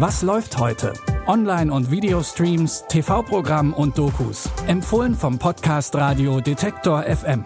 Was läuft heute? Online- und Videostreams, TV-Programm und Dokus. Empfohlen vom Podcast Radio Detektor FM.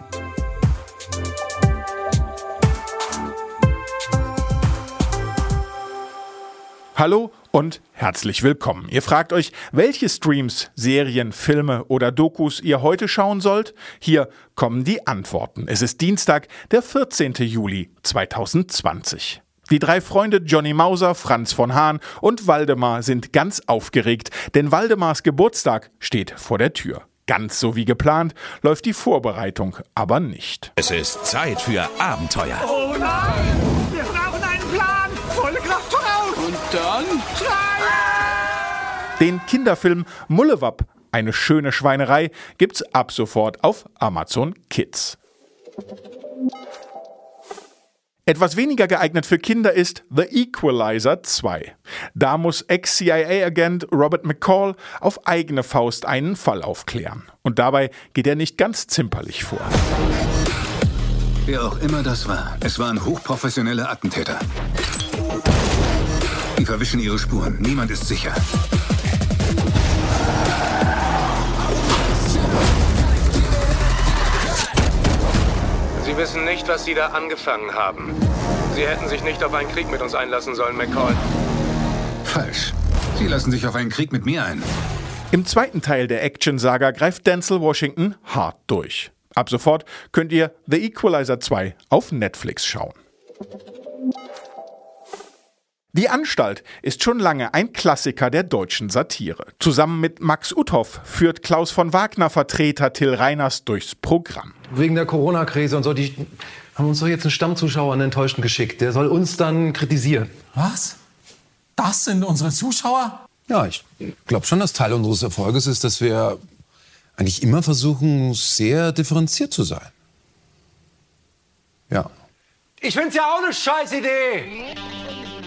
Hallo und herzlich willkommen. Ihr fragt euch, welche Streams, Serien, Filme oder Dokus ihr heute schauen sollt? Hier kommen die Antworten. Es ist Dienstag, der 14. Juli 2020. Die drei Freunde Johnny Mauser, Franz von Hahn und Waldemar sind ganz aufgeregt, denn Waldemars Geburtstag steht vor der Tür. Ganz so wie geplant läuft die Vorbereitung aber nicht. Es ist Zeit für Abenteuer. Oh nein! Wir brauchen einen Plan! Volle Kraft voraus! Und dann? Schreien! Den Kinderfilm Mullewapp, eine schöne Schweinerei, gibt's ab sofort auf Amazon Kids. Etwas weniger geeignet für Kinder ist The Equalizer 2. Da muss Ex-CIA-Agent Robert McCall auf eigene Faust einen Fall aufklären. Und dabei geht er nicht ganz zimperlich vor. Wer auch immer das war, es waren hochprofessionelle Attentäter. Die verwischen ihre Spuren. Niemand ist sicher. Sie wissen nicht, was Sie da angefangen haben. Sie hätten sich nicht auf einen Krieg mit uns einlassen sollen, McCall. Falsch. Sie lassen sich auf einen Krieg mit mir ein. Im zweiten Teil der Action-Saga greift Denzel Washington hart durch. Ab sofort könnt ihr The Equalizer 2 auf Netflix schauen. Die Anstalt ist schon lange ein Klassiker der deutschen Satire. Zusammen mit Max Uthoff führt Klaus von Wagner Vertreter Till Reiners durchs Programm. Wegen der Corona-Krise und so, die haben uns doch jetzt einen Stammzuschauer, einen Enttäuschten geschickt. Der soll uns dann kritisieren. Was? Das sind unsere Zuschauer? Ja, ich glaube schon, dass Teil unseres Erfolges ist, dass wir eigentlich immer versuchen, sehr differenziert zu sein. Ja. Ich find's ja auch eine Scheißidee!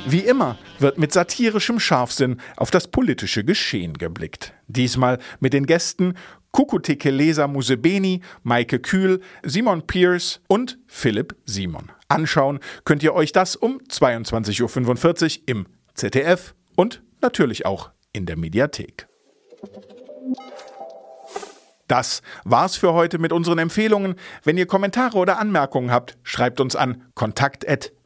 Wie immer wird mit satirischem Scharfsinn auf das politische Geschehen geblickt. Diesmal mit den Gästen Kukutike Leser Musebeni, Maike Kühl, Simon Pierce und Philipp Simon. Anschauen könnt ihr euch das um 22.45 Uhr im ZDF und natürlich auch in der Mediathek. Das war's für heute mit unseren Empfehlungen. Wenn ihr Kommentare oder Anmerkungen habt, schreibt uns an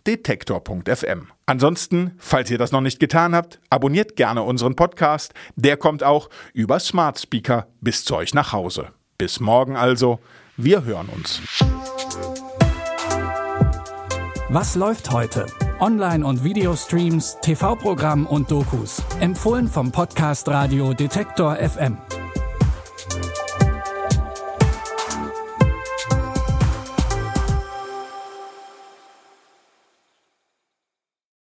kontakt.detektor.fm. Ansonsten, falls ihr das noch nicht getan habt, abonniert gerne unseren Podcast. Der kommt auch über Smart Speaker bis zu euch nach Hause. Bis morgen also. Wir hören uns. Was läuft heute? Online- und Videostreams, TV-Programm und Dokus. Empfohlen vom Podcast Radio Detektor FM.